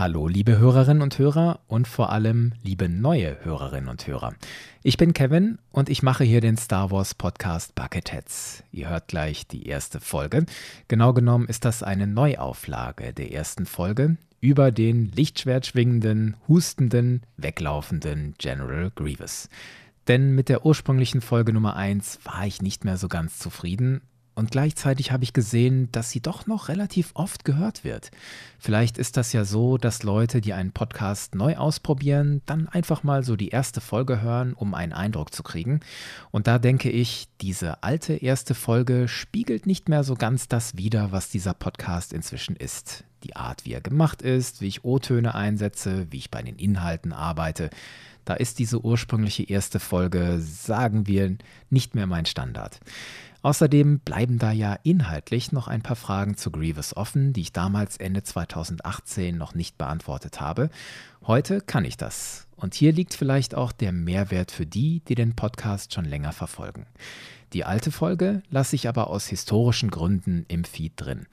Hallo, liebe Hörerinnen und Hörer und vor allem liebe neue Hörerinnen und Hörer. Ich bin Kevin und ich mache hier den Star Wars Podcast Bucketheads. Ihr hört gleich die erste Folge. Genau genommen ist das eine Neuauflage der ersten Folge über den lichtschwertschwingenden, hustenden, weglaufenden General Grievous. Denn mit der ursprünglichen Folge Nummer 1 war ich nicht mehr so ganz zufrieden und gleichzeitig habe ich gesehen, dass sie doch noch relativ oft gehört wird. Vielleicht ist das ja so, dass Leute, die einen Podcast neu ausprobieren, dann einfach mal so die erste Folge hören, um einen Eindruck zu kriegen. Und da denke ich, diese alte erste Folge spiegelt nicht mehr so ganz das wider, was dieser Podcast inzwischen ist. Die Art, wie er gemacht ist, wie ich O-Töne einsetze, wie ich bei den Inhalten arbeite. Da ist diese ursprüngliche erste Folge, sagen wir, nicht mehr mein Standard. Außerdem bleiben da ja inhaltlich noch ein paar Fragen zu Grievous offen, die ich damals Ende 2018 noch nicht beantwortet habe. Heute kann ich das. Und hier liegt vielleicht auch der Mehrwert für die, die den Podcast schon länger verfolgen. Die alte Folge lasse ich aber aus historischen Gründen im Feed drin.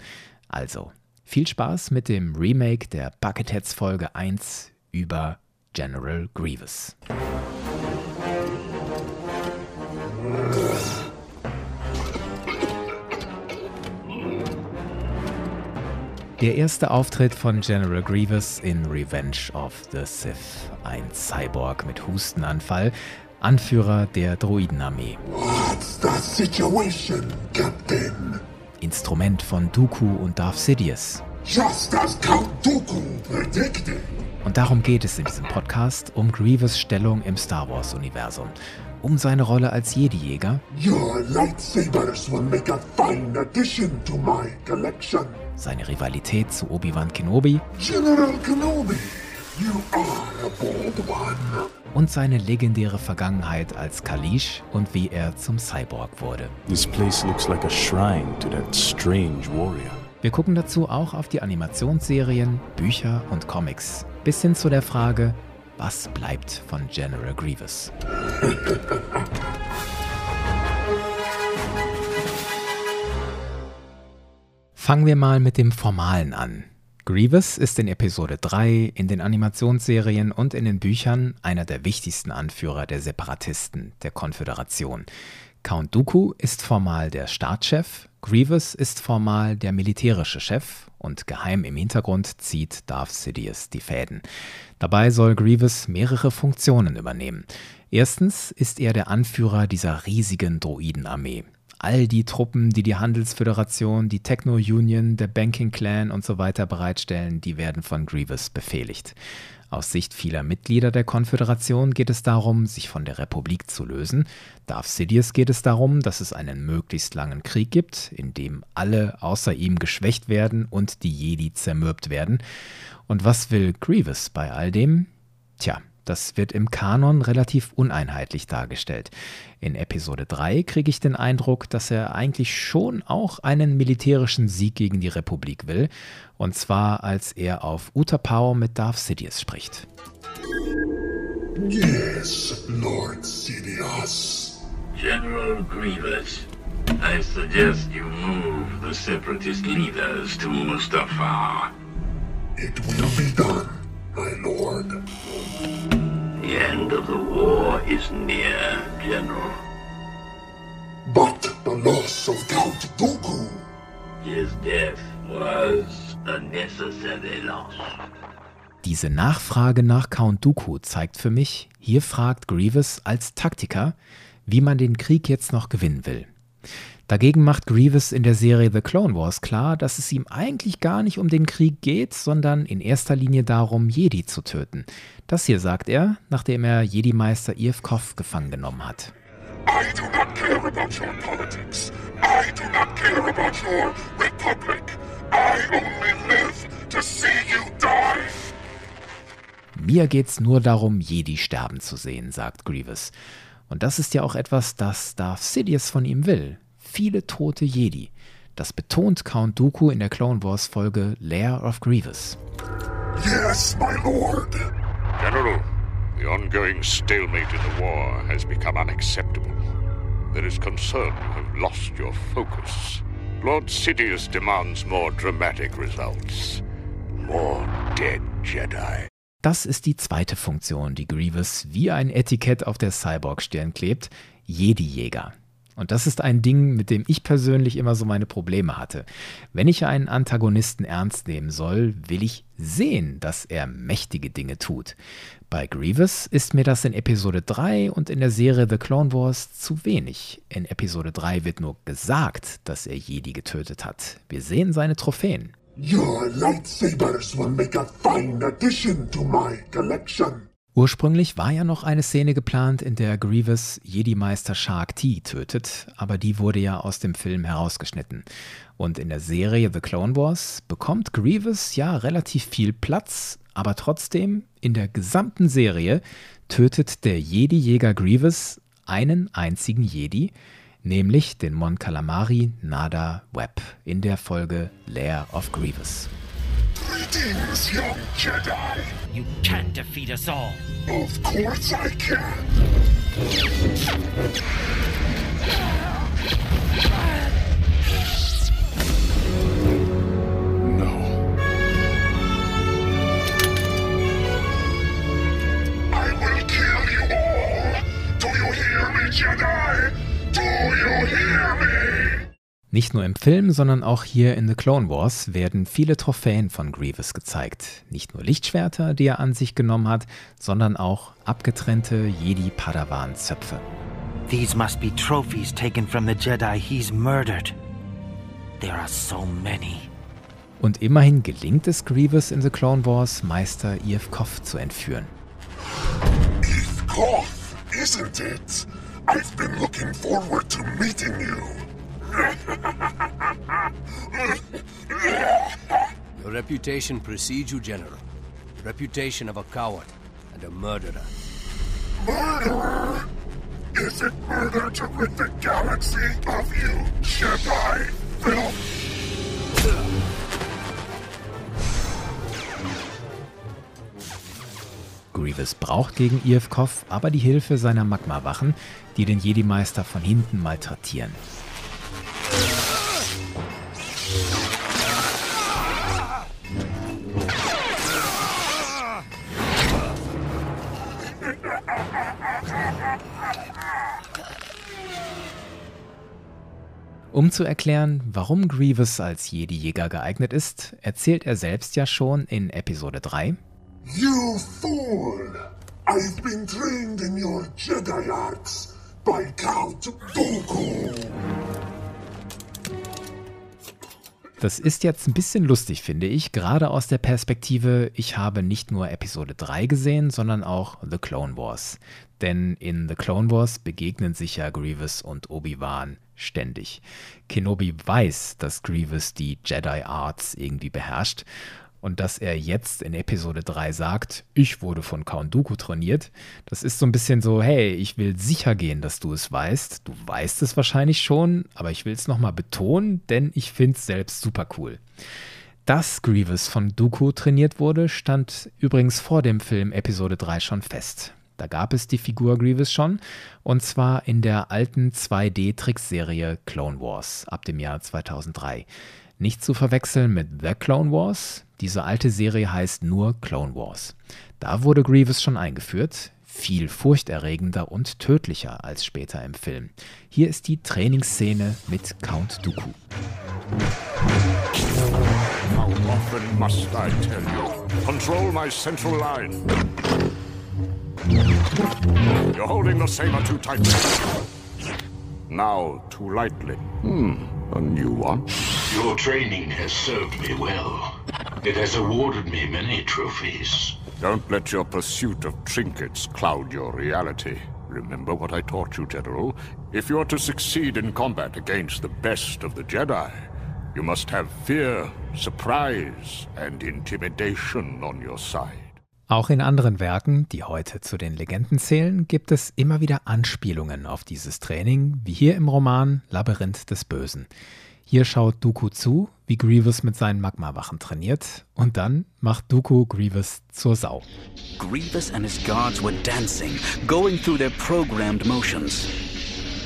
Also, viel Spaß mit dem Remake der Bucketheads Folge 1 über General Grievous. Der erste Auftritt von General Grievous in Revenge of the Sith. Ein Cyborg mit Hustenanfall, Anführer der Droidenarmee. What's the situation, Captain? Instrument von Dooku und Darth Sidious. Just as Count Dooku predicted. Und darum geht es in diesem Podcast, um Grievous Stellung im Star Wars-Universum um seine Rolle als Jedi-Jäger. Seine Rivalität zu Obi-Wan Kenobi. General Kenobi, you are a bold one. Und seine legendäre Vergangenheit als Kalish und wie er zum Cyborg wurde. This place looks like a shrine to that strange warrior. Wir gucken dazu auch auf die Animationsserien, Bücher und Comics, bis hin zu der Frage, was bleibt von General Grievous? Fangen wir mal mit dem Formalen an. Grievous ist in Episode 3, in den Animationsserien und in den Büchern einer der wichtigsten Anführer der Separatisten, der Konföderation. Count Dooku ist formal der Staatschef, Grievous ist formal der militärische Chef und geheim im Hintergrund zieht Darth Sidious die Fäden. Dabei soll Grievous mehrere Funktionen übernehmen. Erstens ist er der Anführer dieser riesigen Droidenarmee. All die Truppen, die die Handelsföderation, die Techno-Union, der Banking Clan und so weiter bereitstellen, die werden von Grievous befehligt. Aus Sicht vieler Mitglieder der Konföderation geht es darum, sich von der Republik zu lösen. Darth Sidious geht es darum, dass es einen möglichst langen Krieg gibt, in dem alle außer ihm geschwächt werden und die Jedi zermürbt werden. Und was will Grievous bei all dem? Tja, das wird im Kanon relativ uneinheitlich dargestellt. In Episode 3 kriege ich den Eindruck, dass er eigentlich schon auch einen militärischen Sieg gegen die Republik will. Und zwar, als er auf Utapau mit Darth Sidious spricht. Yes, Lord Sidious. General Grievous, I suggest you move the separatist leaders to Mustafa. It will be done, my lord. The end of the war is near, General. But the loss of Count Dooku. His death was a necessary loss. Diese Nachfrage nach Count Dooku zeigt für mich, hier fragt Grievous als Taktiker, wie man den Krieg jetzt noch gewinnen will. Dagegen macht Grievous in der Serie The Clone Wars klar, dass es ihm eigentlich gar nicht um den Krieg geht, sondern in erster Linie darum, Jedi zu töten. Das hier sagt er, nachdem er Jedi-Meister Ivkov gefangen genommen hat. I do not care about your politics. I do not care about your republic. I only live to see you die. Mir geht's nur darum, Jedi sterben zu sehen, sagt Grievous. Und das ist ja auch etwas, das Darth Sidious von ihm will. Viele tote Jedi. Das betont Count Dooku in der Clone Wars Folge Lair of Grievous. Yes, my lord. General, the ongoing stalemate in the war has become unacceptable. There is concern you have lost your focus. Lord Sidious demands more dramatic results. More dead Jedi. Das ist die zweite Funktion, die Grievous wie ein Etikett auf der Cyborg-Stirn klebt: Jedi-Jäger. Und das ist ein Ding, mit dem ich persönlich immer so meine Probleme hatte. Wenn ich einen Antagonisten ernst nehmen soll, will ich sehen, dass er mächtige Dinge tut. Bei Grievous ist mir das in Episode 3 und in der Serie The Clone Wars zu wenig. In Episode 3 wird nur gesagt, dass er Jedi getötet hat. Wir sehen seine Trophäen. Your lightsabers will make a fine addition to my collection. Ursprünglich war ja noch eine Szene geplant, in der Grievous Jedi-Meister Shark T tötet, aber die wurde ja aus dem Film herausgeschnitten. Und in der Serie The Clone Wars bekommt Grievous ja relativ viel Platz, aber trotzdem in der gesamten Serie tötet der Jedi-Jäger Grievous einen einzigen Jedi, nämlich den Mon Calamari Nada Webb in der Folge Lair of Grievous. Greetings, young Jedi. You can't defeat us all. Of course I can. No. I will kill you all. Do you hear me, Jedi? Do you hear me? Nicht nur im Film, sondern auch hier in The Clone Wars werden viele Trophäen von Grievous gezeigt. Nicht nur Lichtschwerter, die er an sich genommen hat, sondern auch abgetrennte Jedi-Padawan-Zöpfe. These must be trophies taken from the Jedi he's murdered. There are so many. Und immerhin gelingt es Grievous in The Clone Wars, Meister Iev Koff zu entführen. Eve Koth, isn't it? I've been looking forward to meeting you. Your reputation precedes you, General. Reputation of a coward and a murderer. Murderer? Is it murder to rid the galaxy of you, Jedi filth? Grievous braucht gegen Iev Koff aber die Hilfe seiner Magma-Wachen, die den Jedi-Meister von hinten malträtieren. Um zu erklären, warum Grievous als Jedi-Jäger geeignet ist, erzählt er selbst ja schon in Episode 3. You fool! I've been trained in your Jedi arts by Count Dooku. Das ist jetzt ein bisschen lustig, finde ich, gerade aus der Perspektive, ich habe nicht nur Episode 3 gesehen, sondern auch The Clone Wars. Denn in The Clone Wars begegnen sich ja Grievous und Obi-Wan ständig. Kenobi weiß, dass Grievous die Jedi Arts irgendwie beherrscht und dass er jetzt in Episode 3 sagt, ich wurde von Count Dooku trainiert, das ist so ein bisschen so, hey, ich will sicher gehen, dass du es weißt. Du weißt es wahrscheinlich schon, aber ich will es nochmal betonen, denn ich finde es selbst super cool. Dass Grievous von Dooku trainiert wurde, stand übrigens vor dem Film Episode 3 schon fest. Da gab es die Figur Grievous schon, und zwar in der alten 2D-Trickserie Clone Wars ab dem Jahr 2003. Nicht zu verwechseln mit The Clone Wars. Diese alte Serie heißt nur Clone Wars. Da wurde Grievous schon eingeführt, viel furchterregender und tödlicher als später im Film. Hier ist die Trainingsszene mit Count Dooku. How often must I tell you? Control my central line. You're holding the saber too tightly. Now, too lightly. Hmm, a new one. Your training has served me well. It has awarded me many trophies. Don't let your pursuit of trinkets cloud your reality. Remember what I taught you, General. If you are to succeed in combat against the best of the Jedi, you must have fear, surprise, and intimidation on your side. Auch in anderen Werken, die heute zu den Legenden zählen, gibt es immer wieder Anspielungen auf dieses Training, wie hier im Roman Labyrinth des Bösen. Hier schaut Dooku zu, wie Grievous mit seinen Magma-Wachen trainiert, und dann macht Dooku Grievous zur Sau. Grievous and his guards were dancing, going through their programmed motions.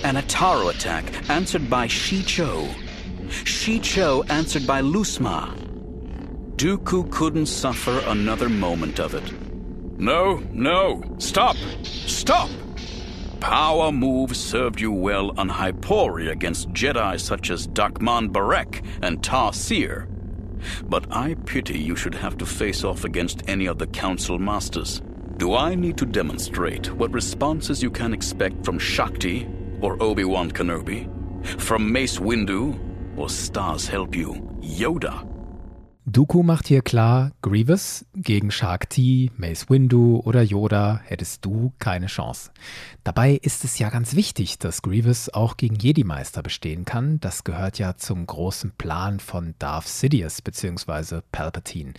An Ataro attack answered by Shi Cho. Shi Cho answered by Lusma. Dooku couldn't suffer another moment of it. No, no, stop! Stop! Power moves served you well on Hypori against Jedi such as Dakman Barek and Tar Seer. But I pity you should have to face off against any of the Council Masters. Do I need to demonstrate what responses you can expect from Shakti or Obi-Wan Kenobi? From Mace Windu or Stars Help You, Yoda? Dooku macht hier klar, Grievous gegen Shakti, Mace Windu oder Yoda hättest du keine Chance. Dabei ist es ja ganz wichtig, dass Grievous auch gegen Jedi-Meister bestehen kann. Das gehört ja zum großen Plan von Darth Sidious bzw. Palpatine.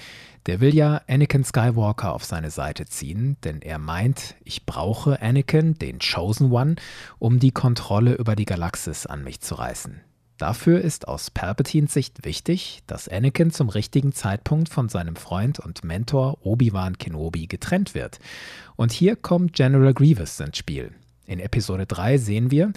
Der will ja Anakin Skywalker auf seine Seite ziehen, denn er meint, ich brauche Anakin, den Chosen One, um die Kontrolle über die Galaxis an mich zu reißen. Dafür ist aus Palpatines Sicht wichtig, dass Anakin zum richtigen Zeitpunkt von seinem Freund und Mentor Obi-Wan Kenobi getrennt wird. Und hier kommt General Grievous ins Spiel. In Episode 3 sehen wir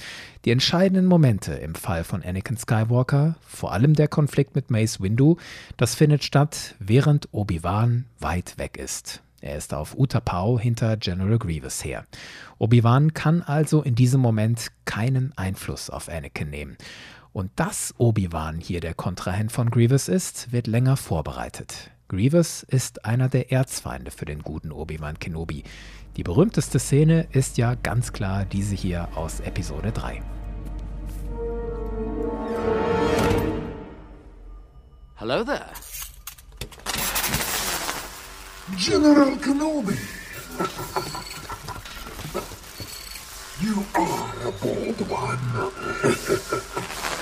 die entscheidenden Momente im Fall von Anakin Skywalker, vor allem der Konflikt mit Mace Windu, das findet statt, während Obi-Wan weit weg ist. Er ist auf Utapau hinter General Grievous her. Obi-Wan kann also in diesem Moment keinen Einfluss auf Anakin nehmen. Und dass Obi-Wan hier der Kontrahent von Grievous ist, wird länger vorbereitet. Grievous ist einer der Erzfeinde für den guten Obi-Wan Kenobi. Die berühmteste Szene ist ja ganz klar diese hier aus Episode 3. Hello there. General Kenobi! you are a bold one.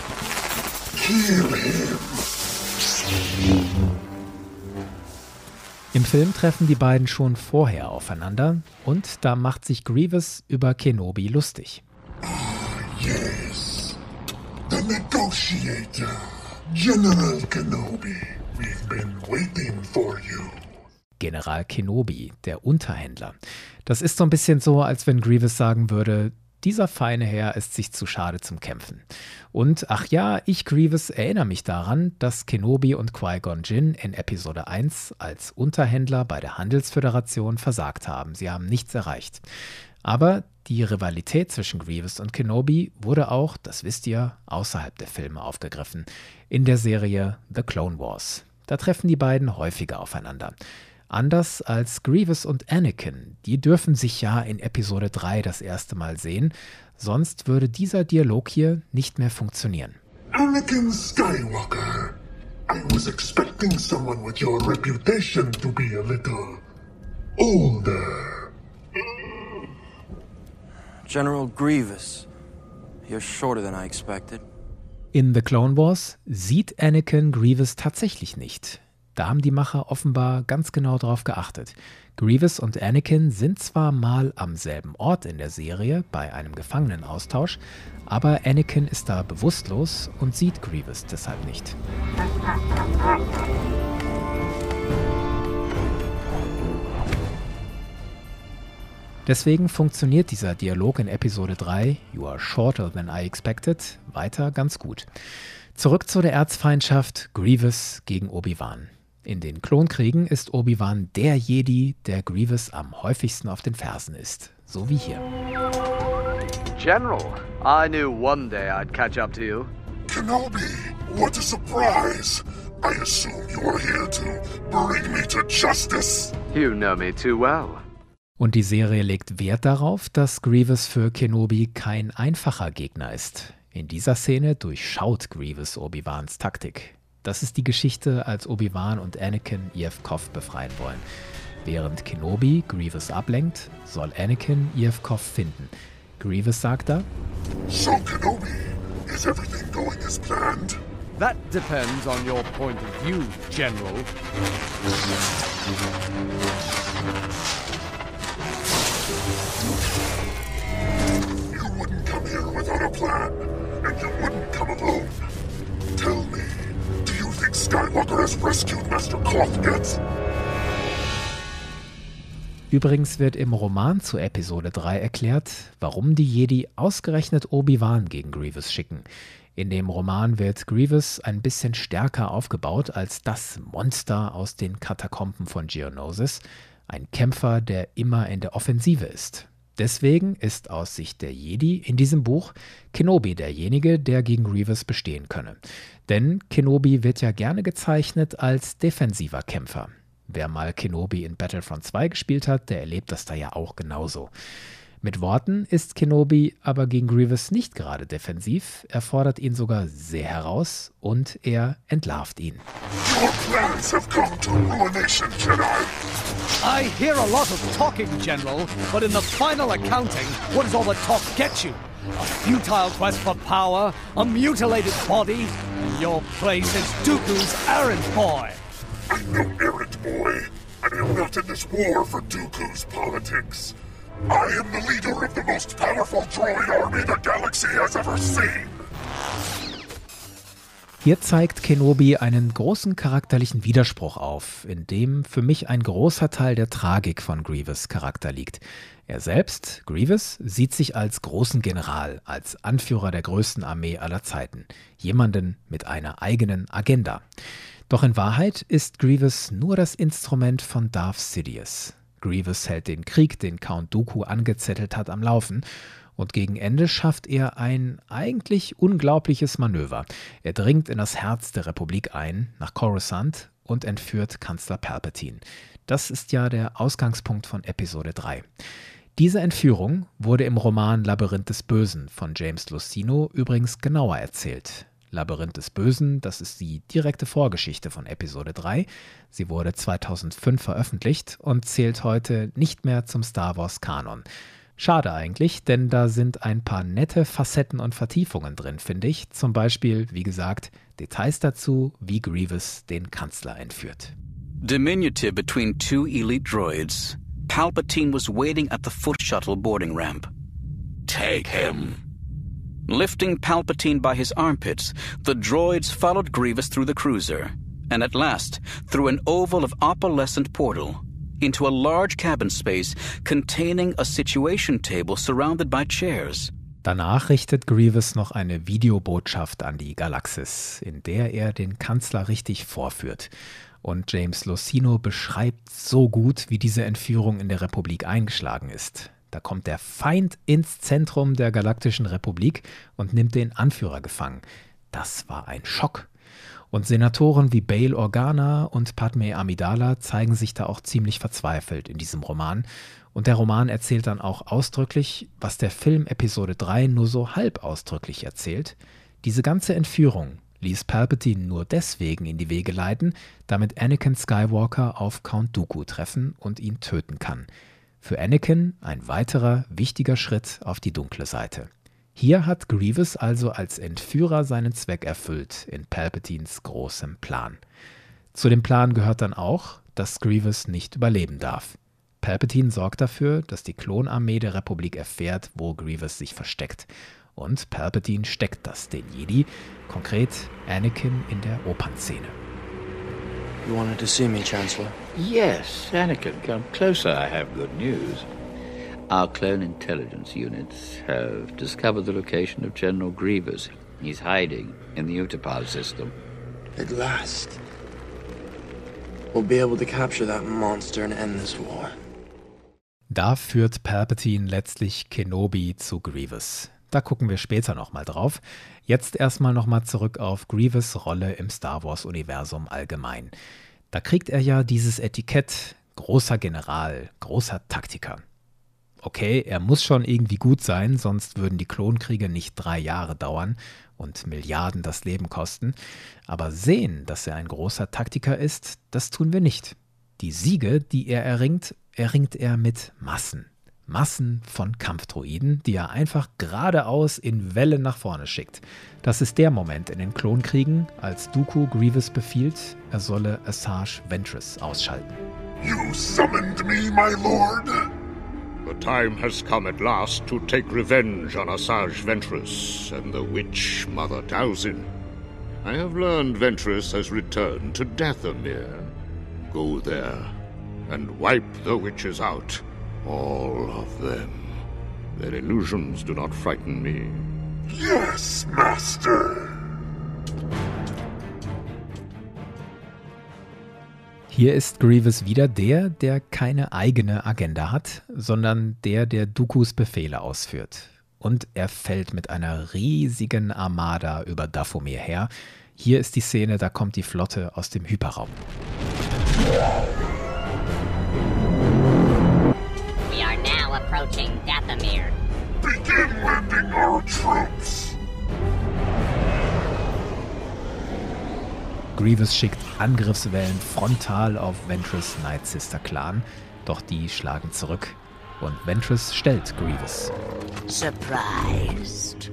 Im Film treffen die beiden schon vorher aufeinander und da macht sich Grievous über Kenobi lustig. Yes. The negotiator. General Kenobi. We've been waiting for you. General Kenobi, der Unterhändler. Das ist so ein bisschen so, als wenn Grievous sagen würde, dieser feine Herr ist sich zu schade zum Kämpfen. Und ach ja, ich Grievous erinnere mich daran, dass Kenobi und Qui-Gon Jinn in Episode 1 als Unterhändler bei der Handelsföderation versagt haben. Sie haben nichts erreicht. Aber die Rivalität zwischen Grievous und Kenobi wurde auch, das wisst ihr, außerhalb der Filme aufgegriffen. In der Serie The Clone Wars. Da treffen die beiden häufiger aufeinander. Anders als Grievous und Anakin, die dürfen sich ja in Episode 3 das erste Mal sehen, sonst würde dieser Dialog hier nicht mehr funktionieren. Anakin Skywalker. I was expecting someone with your reputation to be a little older. General Grievous. You're shorter than I expected. In The Clone Wars sieht Anakin Grievous tatsächlich nicht. Da haben die Macher offenbar ganz genau drauf geachtet. Grievous und Anakin sind zwar mal am selben Ort in der Serie bei einem Gefangenenaustausch, aber Anakin ist da bewusstlos und sieht Grievous deshalb nicht. Deswegen funktioniert dieser Dialog in Episode 3, You are shorter than I expected, weiter ganz gut. Zurück zu der Erzfeindschaft Grievous gegen Obi-Wan. In den Klonkriegen ist Obi-Wan der Jedi, der Grievous am häufigsten auf den Fersen ist. So wie hier. General, I knew one day I'd catch up to you. Kenobi, what a surprise! I assume you are here to bring me to justice. You know me too well. Und die Serie legt Wert darauf, dass Grievous für Kenobi kein einfacher Gegner ist. In dieser Szene durchschaut Grievous Obi-Wans Taktik. Das ist die Geschichte, als Obi-Wan und Anakin Yevkov befreien wollen. Während Kenobi Grievous ablenkt, soll Anakin Yevkov finden. Grievous sagt da: So, Kenobi, is everything going as planned? That depends on your point of view, General. You wouldn't come here without a plan, and you wouldn't come alone. Tell me, Skywalker has rescued Master Cloth? Übrigens wird im Roman zu Episode 3 erklärt, warum die Jedi ausgerechnet Obi-Wan gegen Grievous schicken. In dem Roman wird Grievous ein bisschen stärker aufgebaut als das Monster aus den Katakomben von Geonosis, ein Kämpfer, der immer in der Offensive ist. Deswegen ist aus Sicht der Jedi in diesem Buch Kenobi derjenige, der gegen Grievous bestehen könne. Denn Kenobi wird ja gerne gezeichnet als defensiver Kämpfer. Wer mal Kenobi in Battlefront 2 gespielt hat, der erlebt das da ja auch genauso. Mit Worten ist Kenobi aber gegen Grievous nicht gerade defensiv, er fordert ihn sogar sehr heraus und er entlarvt ihn. Your plans have come to ruination, Jedi. I hear a lot of talking, General, but in the final accounting, what does all the talk get you? A futile quest for power, a mutilated body, and your place is Dooku's errand boy. I'm no errand boy, and I'm not in this war for Dooku's politics. I am the leader of the most powerful droid army the galaxy has ever seen. Hier zeigt Kenobi einen großen charakterlichen Widerspruch auf, in dem für mich ein großer Teil der Tragik von Grievous Charakter liegt. Er selbst, Grievous, sieht sich als großen General, als Anführer der größten Armee aller Zeiten, jemanden mit einer eigenen Agenda. Doch in Wahrheit ist Grievous nur das Instrument von Darth Sidious. Grievous hält den Krieg, den Count Dooku angezettelt hat, am Laufen und gegen Ende schafft er ein eigentlich unglaubliches Manöver. Er dringt in das Herz der Republik ein, nach Coruscant, und entführt Kanzler Palpatine. Das ist ja der Ausgangspunkt von Episode 3. Diese Entführung wurde im Roman Labyrinth des Bösen von James Lucino übrigens genauer erzählt. Labyrinth des Bösen, das ist die direkte Vorgeschichte von Episode 3. Sie wurde 2005 veröffentlicht und zählt heute nicht mehr zum Star Wars Kanon. Schade eigentlich, denn da sind ein paar nette Facetten und Vertiefungen drin, finde ich. Zum Beispiel, wie gesagt, Details dazu, wie Grievous den Kanzler entführt. Diminutive between two elite droids, Palpatine was waiting at the foot shuttle boarding ramp. Take him. Lifting Palpatine by his armpits, the droids followed Grievous through the cruiser, and at last through an oval of opalescent portal into a large cabin space containing a situation table surrounded by chairs. Danach richtet Grievous noch eine Videobotschaft an die Galaxis, in der er den Kanzler richtig vorführt. Und James Lucino beschreibt so gut, wie diese Entführung in der Republik eingeschlagen ist. Da kommt der Feind ins Zentrum der Galaktischen Republik und nimmt den Anführer gefangen. Das war ein Schock. Und Senatoren wie Bail Organa und Padme Amidala zeigen sich da auch ziemlich verzweifelt in diesem Roman. Und der Roman erzählt dann auch ausdrücklich, was der Film Episode 3 nur so halb ausdrücklich erzählt. Diese ganze Entführung ließ Palpatine nur deswegen in die Wege leiten, damit Anakin Skywalker auf Count Dooku treffen und ihn töten kann. Für Anakin ein weiterer wichtiger Schritt auf die dunkle Seite. Hier hat Grievous also als Entführer seinen Zweck erfüllt in Palpatines großem Plan. Zu dem Plan gehört dann auch, dass Grievous nicht überleben darf. Palpatine sorgt dafür, dass die Klonarmee der Republik erfährt, wo Grievous sich versteckt. Und Palpatine steckt das den Jedi, konkret Anakin in der Opernszene. You wanted to see me, Chancellor? Yes, Anakin, come closer. I have good news. Our clone intelligence units have discovered the location of General Grievous. He's hiding in the Utapau system. At last. We'll be able to capture that monster and end this war. Da führt Palpatine letztlich Kenobi zu Grievous. Da gucken wir später nochmal drauf. Jetzt erstmal nochmal zurück auf Grievous Rolle im Star Wars-Universum allgemein. Da kriegt er ja dieses Etikett großer General, großer Taktiker. Okay, er muss schon irgendwie gut sein, sonst würden die Klonkriege nicht drei Jahre dauern und Milliarden das Leben kosten. Aber sehen, dass er ein großer Taktiker ist, das tun wir nicht. Die Siege, die er erringt, erringt er mit Massen. Massen von Kampfdroiden, die er einfach geradeaus in Wellen nach vorne schickt. Das ist der Moment in den Klonkriegen, als Dooku Grievous befiehlt, er solle Assage Ventress ausschalten. You summoned me, my lord? The time has come at last to take revenge on Asajj Ventress and the witch Mother Talzin. I have learned Ventress has returned to Dathomir. Go there and wipe the witches out. All of them. Their illusions do not frighten me. Yes, master. Hier ist Grievous wieder der, der keine eigene Agenda hat, sondern der, der Dookus Befehle ausführt. Und er fällt mit einer riesigen Armada über Dathomir her. Hier ist die Szene, da kommt die Flotte aus dem Hyperraum. We are now approaching Dathomir. Begin landing our troops! Grievous schickt Angriffswellen frontal auf Ventress Night Sister Clan, doch die schlagen zurück und Ventress stellt Grievous. Surprised?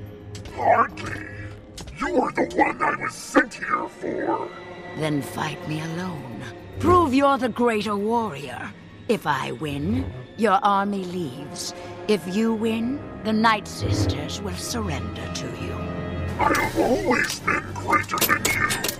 Hardly. You are the one I was sent here for. Then fight me alone. Prove you're the greater warrior. If I win, your army leaves. If you win, the Night Sisters will surrender to you. I have always been greater than you.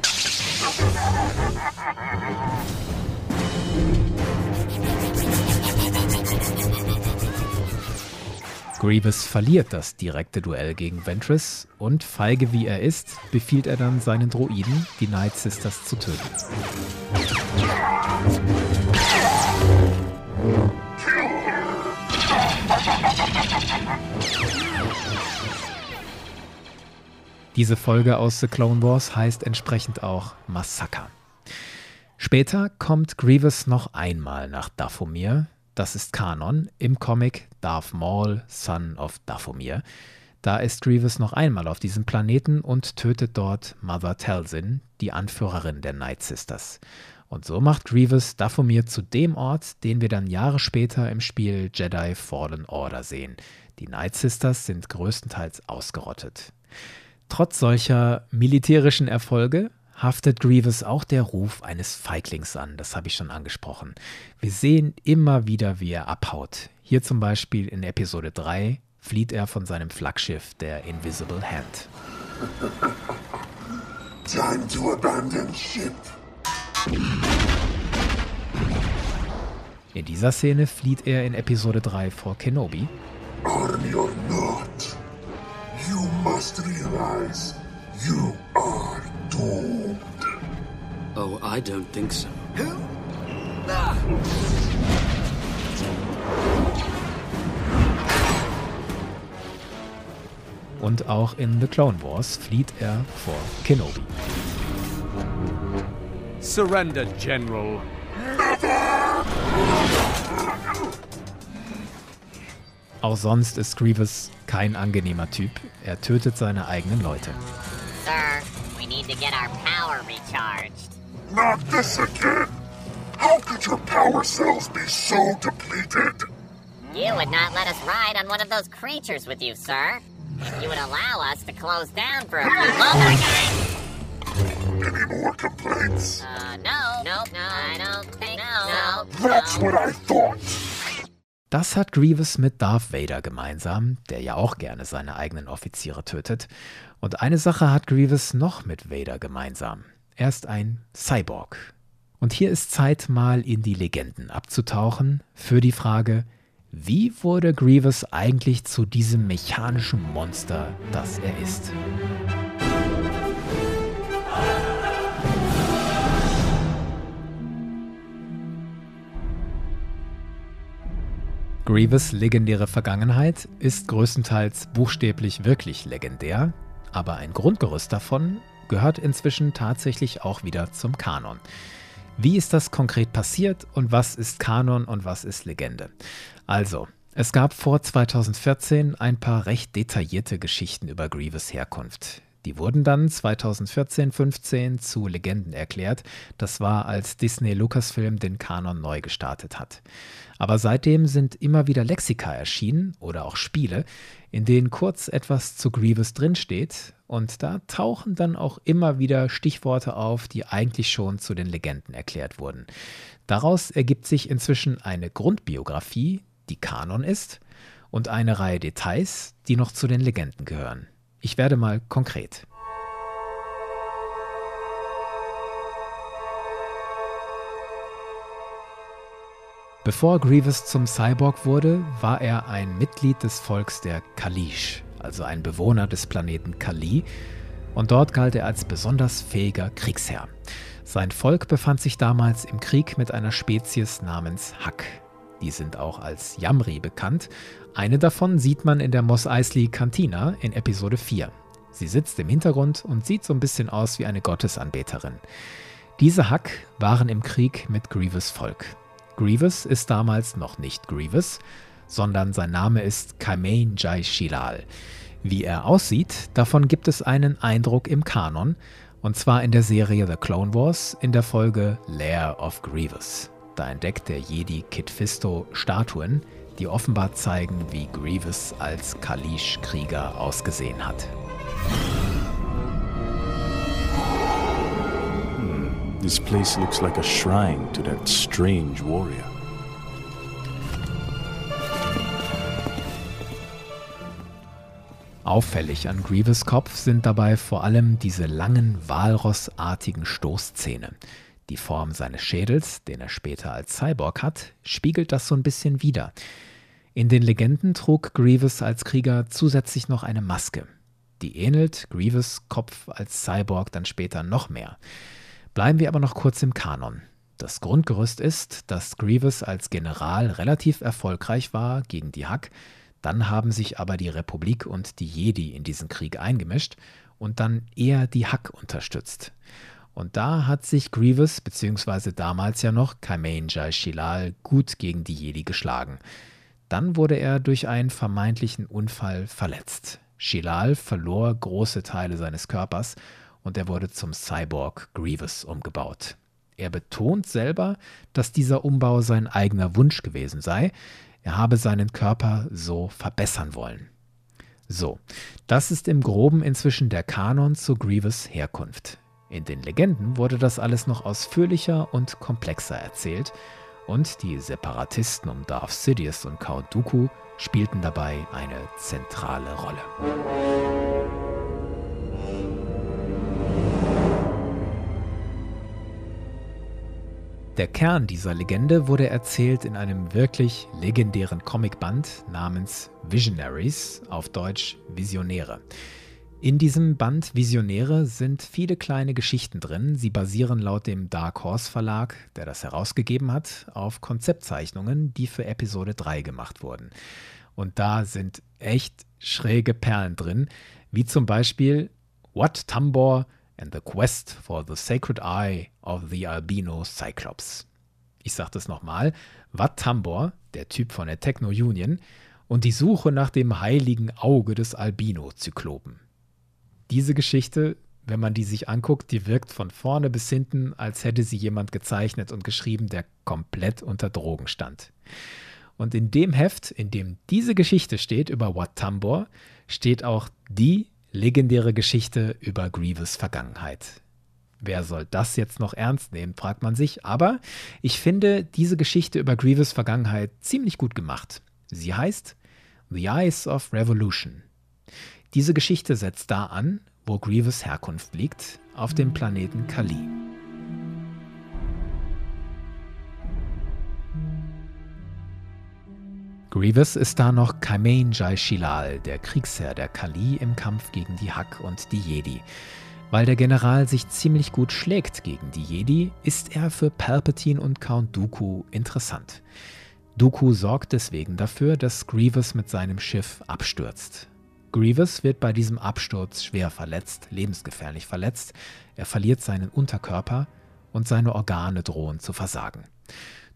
Grievous verliert das direkte Duell gegen Ventress und feige wie er ist, befiehlt er dann seinen Droiden, die Night Sisters zu töten. Diese Folge aus The Clone Wars heißt entsprechend auch Massaker. Später kommt Grievous noch einmal nach Dathomir. Das ist Kanon im Comic Darth Maul, Son of Dathomir. Da ist Grievous noch einmal auf diesem Planeten und tötet dort Mother Talzin, die Anführerin der Night Sisters. Und so macht Grievous Dathomir zu dem Ort, den wir dann Jahre später im Spiel Jedi Fallen Order sehen. Die Night Sisters sind größtenteils ausgerottet. Trotz solcher militärischen Erfolge haftet Grievous auch der Ruf eines Feiglings an, das habe ich schon angesprochen. Wir sehen immer wieder, wie er abhaut. Hier zum Beispiel in Episode 3 flieht er von seinem Flaggschiff, der Invisible Hand. Time to abandon ship. In dieser Szene flieht er in Episode 3 vor Kenobi. Army or not, you must realize you are doomed. Oh, I don't think so. Und auch in The Clone Wars flieht er vor Kenobi. Surrender, General. Auch sonst ist Grievous kein angenehmer Typ. Er tötet seine eigenen Leute. Sir, we need to get our power recharged. Not this again. How could your power cells be so depleted? You would not let us ride on one of those creatures with you, sir. If you would allow us to close down for a few moments. Any more complaints? Uh, no, no, no, I don't think no. That's what I thought. Das hat Grievous mit Darth Vader gemeinsam, der ja auch gerne seine eigenen Offiziere tötet. Und eine Sache hat Grievous noch mit Vader gemeinsam. Er ist ein Cyborg. Und hier ist Zeit, mal in die Legenden abzutauchen für die Frage, wie wurde Grievous eigentlich zu diesem mechanischen Monster, das er ist? Grievous legendäre Vergangenheit ist größtenteils buchstäblich wirklich legendär, aber ein Grundgerüst davon gehört inzwischen tatsächlich auch wieder zum Kanon. Wie ist das konkret passiert und was ist Kanon und was ist Legende? Also, es gab vor 2014 ein paar recht detaillierte Geschichten über Grievous Herkunft. Die wurden dann 2014-15 zu Legenden erklärt. Das war, als Disney Lucasfilm den Kanon neu gestartet hat. Aber seitdem sind immer wieder Lexika erschienen oder auch Spiele, in denen kurz etwas zu Grievous drinsteht. Und da tauchen dann auch immer wieder Stichworte auf, die eigentlich schon zu den Legenden erklärt wurden. Daraus ergibt sich inzwischen eine Grundbiografie, die Kanon ist, und eine Reihe Details, die noch zu den Legenden gehören. Ich werde mal konkret. Bevor Grievous zum Cyborg wurde, war er ein Mitglied des Volks der Kalish, also ein Bewohner des Planeten Kali. und dort galt er als besonders fähiger Kriegsherr. Sein Volk befand sich damals im Krieg mit einer Spezies namens Hack. Die sind auch als Yamri bekannt. Eine davon sieht man in der Mos Eisley Cantina in Episode 4. Sie sitzt im Hintergrund und sieht so ein bisschen aus wie eine Gottesanbeterin. Diese Hack waren im Krieg mit Grievous Volk. Grievous ist damals noch nicht Grievous, sondern sein Name ist Kaimain Jai Shilal. Wie er aussieht, davon gibt es einen Eindruck im Kanon, und zwar in der Serie The Clone Wars in der Folge Lair of Grievous. Da entdeckt der Jedi Kit Fisto Statuen, die offenbar zeigen, wie Grievous als Kalish-Krieger ausgesehen hat. Hmm. This place looks like a shrine to that strange warrior. Auffällig an Grievous Kopf sind dabei vor allem diese langen, walrossartigen Stoßzähne. Die Form seines Schädels, den er später als Cyborg hat, spiegelt das so ein bisschen wider. In den Legenden trug Grievous als Krieger zusätzlich noch eine Maske. Die ähnelt Grievous Kopf als Cyborg dann später noch mehr. Bleiben wir aber noch kurz im Kanon. Das Grundgerüst ist, dass Grievous als General relativ erfolgreich war gegen die Hack, dann haben sich aber die Republik und die Jedi in diesen Krieg eingemischt und dann eher die Hack unterstützt. Und da hat sich Grievous, beziehungsweise damals ja noch Kaimain Jai Shilal, gut gegen die Jedi geschlagen. Dann wurde er durch einen vermeintlichen Unfall verletzt. Shilal verlor große Teile seines Körpers und er wurde zum Cyborg Grievous umgebaut. Er betont selber, dass dieser Umbau sein eigener Wunsch gewesen sei, er habe seinen Körper so verbessern wollen. So, das ist im groben inzwischen der Kanon zu Grievous Herkunft. In den Legenden wurde das alles noch ausführlicher und komplexer erzählt und die Separatisten um Darth Sidious und Count Dooku spielten dabei eine zentrale Rolle. Der Kern dieser Legende wurde erzählt in einem wirklich legendären Comicband namens Visionaries, auf Deutsch Visionäre. In diesem Band Visionäre sind viele kleine Geschichten drin. Sie basieren laut dem Dark Horse Verlag, der das herausgegeben hat, auf Konzeptzeichnungen, die für Episode 3 gemacht wurden. Und da sind echt schräge Perlen drin, wie zum Beispiel What Tambor and the Quest for the Sacred Eye of the Albino Cyclops. Ich sage das nochmal. Wat Tambor, der Typ von der Techno Union, und die Suche nach dem heiligen Auge des Albino-Zyklopen. Diese Geschichte, wenn man die sich anguckt, die wirkt von vorne bis hinten, als hätte sie jemand gezeichnet und geschrieben, der komplett unter Drogen stand. Und in dem Heft, in dem diese Geschichte steht über Wat Tambor, steht auch die legendäre Geschichte über Grievous Vergangenheit. Wer soll das jetzt noch ernst nehmen, fragt man sich. Aber ich finde diese Geschichte über Grievous Vergangenheit ziemlich gut gemacht. Sie heißt The Eyes of Revolution. Diese Geschichte setzt da an, wo Grievous Herkunft liegt, auf dem Planeten Kali. Grievous ist da noch Kaimain Jai Shilal, der Kriegsherr der Kali im Kampf gegen die Hack und die Jedi. Weil der General sich ziemlich gut schlägt gegen die Jedi, ist er für Palpatine und Count Dooku interessant. Dooku sorgt deswegen dafür, dass Grievous mit seinem Schiff abstürzt. Grievous wird bei diesem Absturz schwer verletzt, lebensgefährlich verletzt, er verliert seinen Unterkörper und seine Organe drohen zu versagen.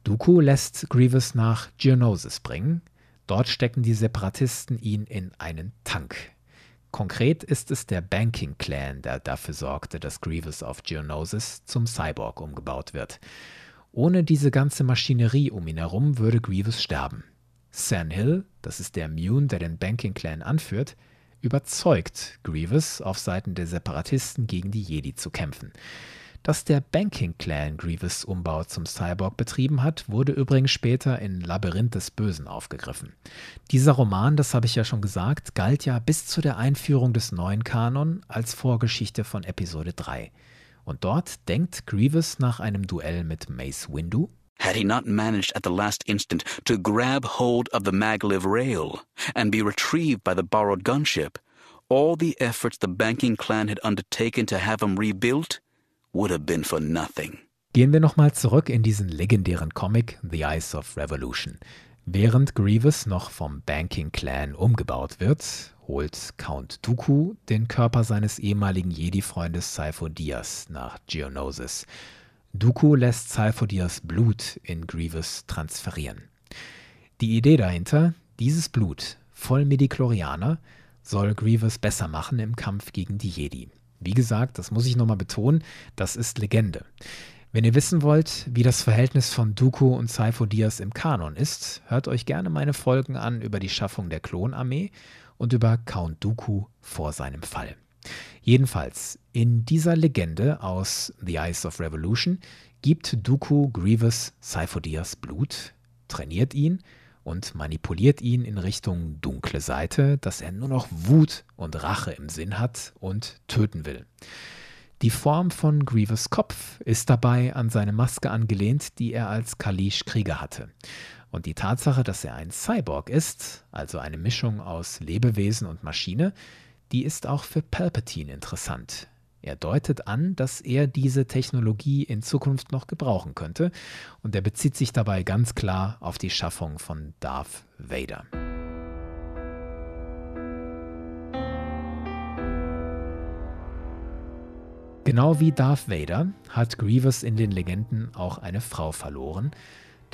Dooku lässt Grievous nach Geonosis bringen. Dort stecken die Separatisten ihn in einen Tank. Konkret ist es der Banking Clan, der dafür sorgte, dass Grievous auf Geonosis zum Cyborg umgebaut wird. Ohne diese ganze Maschinerie um ihn herum würde Grievous sterben. San Hill, das ist der Mune, der den Banking Clan anführt, überzeugt Grievous, auf Seiten der Separatisten gegen die Jedi zu kämpfen. Dass der Banking-Clan Grievous Umbau zum Cyborg betrieben hat, wurde übrigens später in Labyrinth des Bösen aufgegriffen. Dieser Roman, das habe ich ja schon gesagt, galt ja bis zu der Einführung des neuen Kanon als Vorgeschichte von Episode 3. Und dort denkt Grievous nach einem Duell mit Mace Windu, Had he not managed at the last instant to grab hold of the maglev rail and be retrieved by the borrowed gunship, all the efforts the banking clan had undertaken to have him rebuilt would have been for nothing. Gehen wir nochmal zurück in diesen legendären Comic The Eyes of Revolution. Während Grievous noch vom Banking Clan umgebaut wird, holt Count Dooku den Körper seines ehemaligen Jedi-Freundes Cypher Diaz nach Geonosis. Dooku lässt Cypher Diaz Blut in Grievous transferieren. Die Idee dahinter, dieses Blut, voll Medichlorianer, soll Grievous besser machen im Kampf gegen die Jedi. Wie gesagt, das muss ich nochmal betonen, das ist Legende. Wenn ihr wissen wollt, wie das Verhältnis von Dooku und Cypher Diaz im Kanon ist, hört euch gerne meine Folgen an über die Schaffung der Klonarmee und über Count Dooku vor seinem Fall. Jedenfalls, in dieser Legende aus The Eyes of Revolution gibt Dooku Grievous Cyphodias Blut, trainiert ihn und manipuliert ihn in Richtung dunkle Seite, dass er nur noch Wut und Rache im Sinn hat und töten will. Die Form von Grievous Kopf ist dabei an seine Maske angelehnt, die er als Kalish Krieger hatte. Und die Tatsache, dass er ein Cyborg ist, also eine Mischung aus Lebewesen und Maschine, die ist auch für Palpatine interessant. Er deutet an, dass er diese Technologie in Zukunft noch gebrauchen könnte, und er bezieht sich dabei ganz klar auf die Schaffung von Darth Vader. Genau wie Darth Vader hat Grievous in den Legenden auch eine Frau verloren,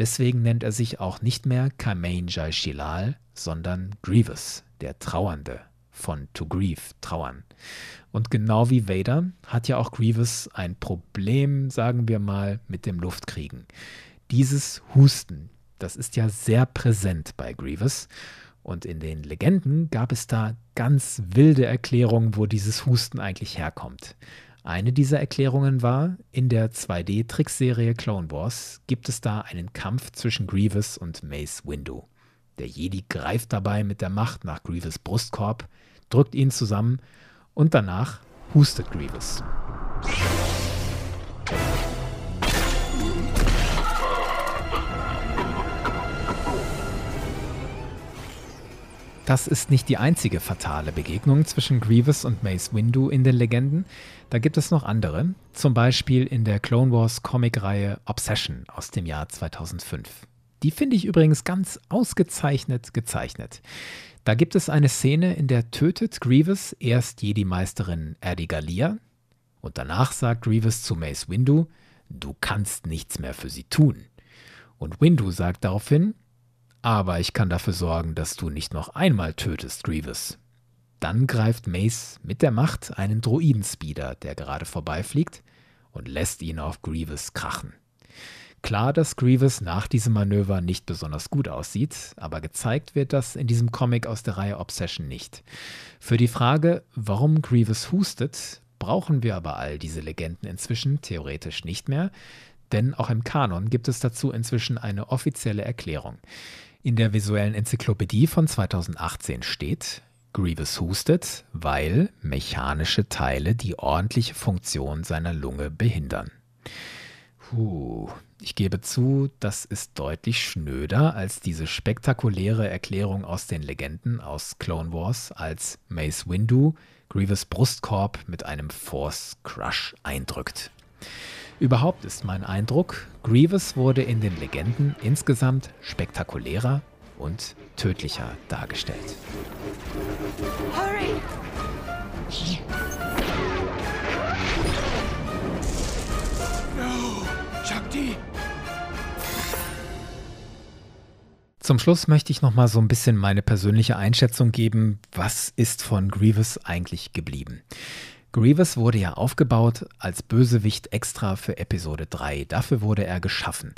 Deswegen nennt er sich auch nicht mehr Kamain Jai Shilal, sondern Grievous, der Trauernde, von To Grieve, Trauern. Und genau wie Vader hat ja auch Grievous ein Problem, sagen wir mal, mit dem Luftkriegen. Dieses Husten, das ist ja sehr präsent bei Grievous. Und in den Legenden gab es da ganz wilde Erklärungen, wo dieses Husten eigentlich herkommt. Eine dieser Erklärungen war, in der 2D-Trickserie Clone Wars gibt es da einen Kampf zwischen Grievous und Mace Windu. Der Jedi greift dabei mit der Macht nach Grievous Brustkorb, drückt ihn zusammen und danach hustet Grievous. Das ist nicht die einzige fatale Begegnung zwischen Grievous und Mace Windu in den Legenden. Da gibt es noch andere, zum Beispiel in der Clone Wars Comicreihe Obsession aus dem Jahr 2005. Die finde ich übrigens ganz ausgezeichnet gezeichnet. Da gibt es eine Szene, in der tötet Grievous erst Jedi-Meisterin Erdigalia und danach sagt Grievous zu Mace Windu, du kannst nichts mehr für sie tun. Und Windu sagt daraufhin, aber ich kann dafür sorgen, dass du nicht noch einmal tötest, Grievous. Dann greift Mace mit der Macht einen Droidenspeeder, der gerade vorbeifliegt, und lässt ihn auf Grievous krachen. Klar, dass Grievous nach diesem Manöver nicht besonders gut aussieht, aber gezeigt wird das in diesem Comic aus der Reihe Obsession nicht. Für die Frage, warum Grievous hustet, brauchen wir aber all diese Legenden inzwischen theoretisch nicht mehr, denn auch im Kanon gibt es dazu inzwischen eine offizielle Erklärung. In der visuellen Enzyklopädie von 2018 steht, Grievous hustet, weil mechanische Teile die ordentliche Funktion seiner Lunge behindern. Puh, ich gebe zu, das ist deutlich schnöder als diese spektakuläre Erklärung aus den Legenden aus Clone Wars, als Mace Windu Grievous Brustkorb mit einem Force Crush eindrückt. Überhaupt ist mein Eindruck, Grievous wurde in den Legenden insgesamt spektakulärer und tödlicher dargestellt. Hurry! No, Shakti! Zum Schluss möchte ich noch mal so ein bisschen meine persönliche Einschätzung geben, was ist von Grievous eigentlich geblieben. Grievous wurde ja aufgebaut als Bösewicht extra für Episode 3. Dafür wurde er geschaffen.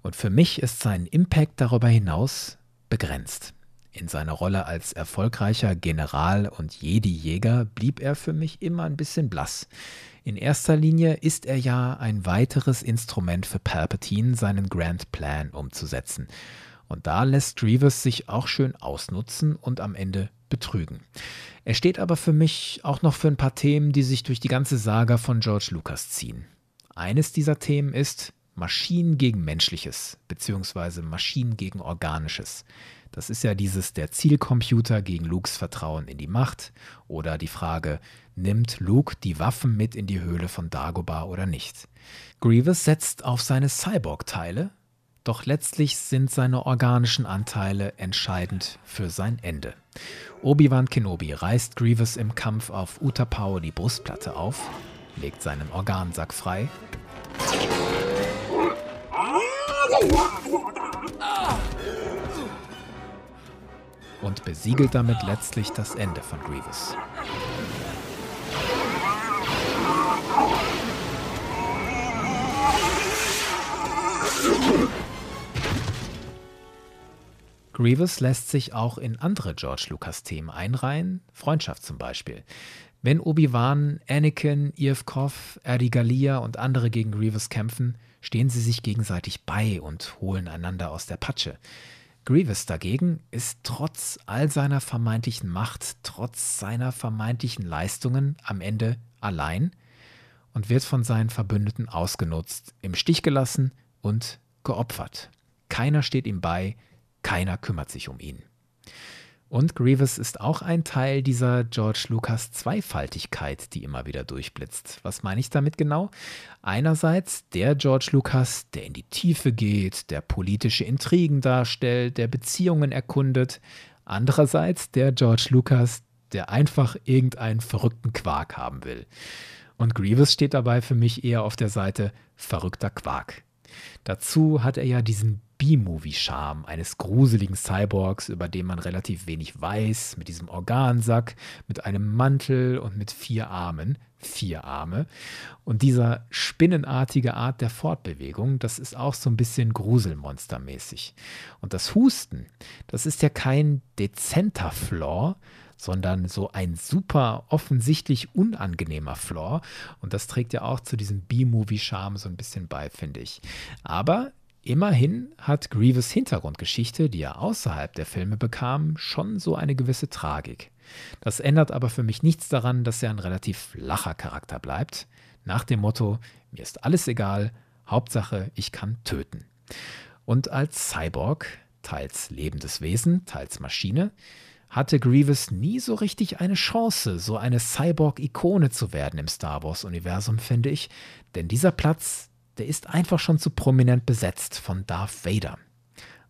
Und für mich ist sein Impact darüber hinaus begrenzt. In seiner Rolle als erfolgreicher General und Jedi-Jäger blieb er für mich immer ein bisschen blass. In erster Linie ist er ja ein weiteres Instrument für Palpatine, seinen Grand Plan umzusetzen. Und da lässt Grievous sich auch schön ausnutzen und am Ende betrügen. Er steht aber für mich auch noch für ein paar Themen, die sich durch die ganze Saga von George Lucas ziehen. Eines dieser Themen ist, Maschinen gegen Menschliches, beziehungsweise Maschinen gegen Organisches. Das ist ja dieses der Zielcomputer gegen Lukes Vertrauen in die Macht oder die Frage, nimmt Luke die Waffen mit in die Höhle von Dagobah oder nicht. Grievous setzt auf seine Cyborg-Teile, doch letztlich sind seine organischen Anteile entscheidend für sein Ende. Obi-Wan Kenobi reißt Grievous im Kampf auf Utapau die Brustplatte auf, legt seinen Organsack frei und besiegelt damit letztlich das Ende von Grievous. Grievous lässt sich auch in andere George Lucas-Themen einreihen, Freundschaft zum Beispiel. Wenn Obi-Wan, Anakin, Ivkov, Erdigalia und andere gegen Grievous kämpfen, stehen sie sich gegenseitig bei und holen einander aus der Patsche. Grievous dagegen ist trotz all seiner vermeintlichen Macht, trotz seiner vermeintlichen Leistungen am Ende allein und wird von seinen Verbündeten ausgenutzt, im Stich gelassen und geopfert. Keiner steht ihm bei, keiner kümmert sich um ihn. Und Grievous ist auch ein Teil dieser George Lucas Zweifaltigkeit, die immer wieder durchblitzt. Was meine ich damit genau? Einerseits der George Lucas, der in die Tiefe geht, der politische Intrigen darstellt, der Beziehungen erkundet. Andererseits der George Lucas, der einfach irgendeinen verrückten Quark haben will. Und Grievous steht dabei für mich eher auf der Seite verrückter Quark. Dazu hat er ja diesen B-Movie-Charme eines gruseligen Cyborgs, über den man relativ wenig weiß, mit diesem Organsack, mit einem Mantel und mit vier Armen. Vier Arme. Und dieser spinnenartige Art der Fortbewegung, das ist auch so ein bisschen Gruselmonstermäßig. Und das Husten, das ist ja kein dezenter Flaw, sondern so ein super offensichtlich unangenehmer Floor. Und das trägt ja auch zu diesem B-Movie-Charme so ein bisschen bei, finde ich. Aber Immerhin hat Grievous Hintergrundgeschichte, die er außerhalb der Filme bekam, schon so eine gewisse Tragik. Das ändert aber für mich nichts daran, dass er ein relativ flacher Charakter bleibt, nach dem Motto, mir ist alles egal, Hauptsache, ich kann töten. Und als Cyborg, teils lebendes Wesen, teils Maschine, hatte Grievous nie so richtig eine Chance, so eine Cyborg-Ikone zu werden im Star Wars-Universum, finde ich. Denn dieser Platz, der ist einfach schon zu prominent besetzt von Darth Vader.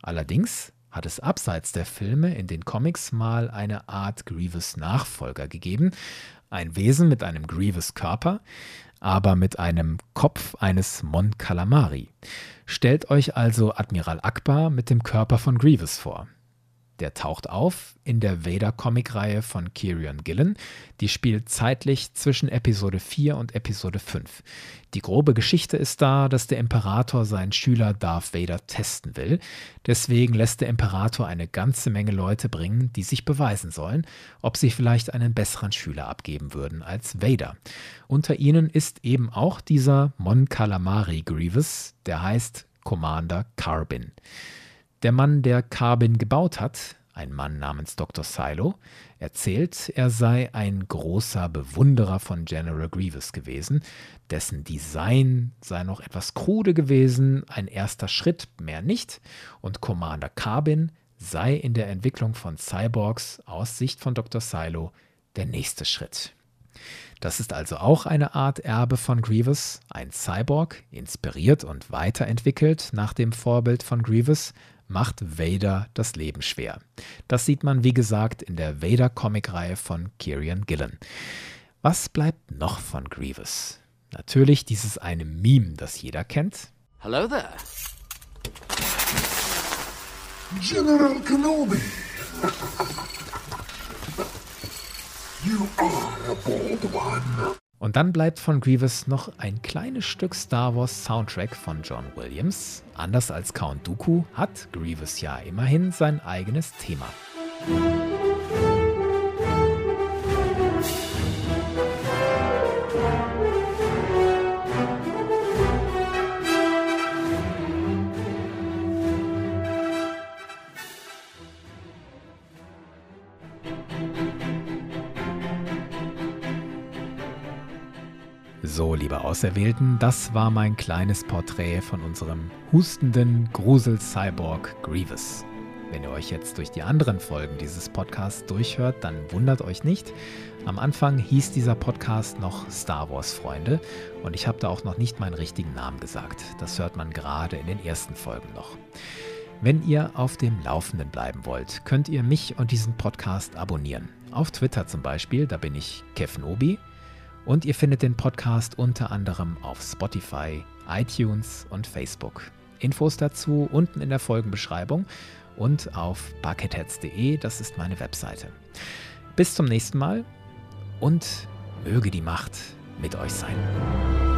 Allerdings hat es abseits der Filme in den Comics mal eine Art Grievous-Nachfolger gegeben. Ein Wesen mit einem Grievous-Körper, aber mit einem Kopf eines Mon Calamari. Stellt euch also Admiral Akbar mit dem Körper von Grievous vor. Der taucht auf in der Vader-Comic-Reihe von Kieran Gillen. Die spielt zeitlich zwischen Episode 4 und Episode 5. Die grobe Geschichte ist da, dass der Imperator seinen Schüler Darth Vader testen will. Deswegen lässt der Imperator eine ganze Menge Leute bringen, die sich beweisen sollen, ob sie vielleicht einen besseren Schüler abgeben würden als Vader. Unter ihnen ist eben auch dieser Mon Calamari Grievous, der heißt Commander Carbin. Der Mann, der Carbin gebaut hat, ein Mann namens Dr. Silo, erzählt, er sei ein großer Bewunderer von General Grievous gewesen, dessen Design sei noch etwas krude gewesen, ein erster Schritt, mehr nicht, und Commander Carbin sei in der Entwicklung von Cyborgs aus Sicht von Dr. Silo der nächste Schritt. Das ist also auch eine Art Erbe von Grievous, ein Cyborg, inspiriert und weiterentwickelt nach dem Vorbild von Grievous, macht Vader das Leben schwer. Das sieht man, wie gesagt, in der Vader-Comic-Reihe von Kieran Gillen. Was bleibt noch von Grievous? Natürlich dieses eine Meme, das jeder kennt. Hello there. General Kenobi! you are a bold one. Und dann bleibt von Grievous noch ein kleines Stück Star Wars Soundtrack von John Williams. Anders als Count Dooku hat Grievous ja immerhin sein eigenes Thema. Auserwählten, das war mein kleines Porträt von unserem hustenden Grusel-Cyborg Grievous. Wenn ihr euch jetzt durch die anderen Folgen dieses Podcasts durchhört, dann wundert euch nicht. Am Anfang hieß dieser Podcast noch Star Wars Freunde und ich habe da auch noch nicht meinen richtigen Namen gesagt. Das hört man gerade in den ersten Folgen noch. Wenn ihr auf dem Laufenden bleiben wollt, könnt ihr mich und diesen Podcast abonnieren. Auf Twitter zum Beispiel, da bin ich Kevnobi. Und ihr findet den Podcast unter anderem auf Spotify, iTunes und Facebook. Infos dazu unten in der Folgenbeschreibung und auf bucketheads.de, das ist meine Webseite. Bis zum nächsten Mal und möge die Macht mit euch sein.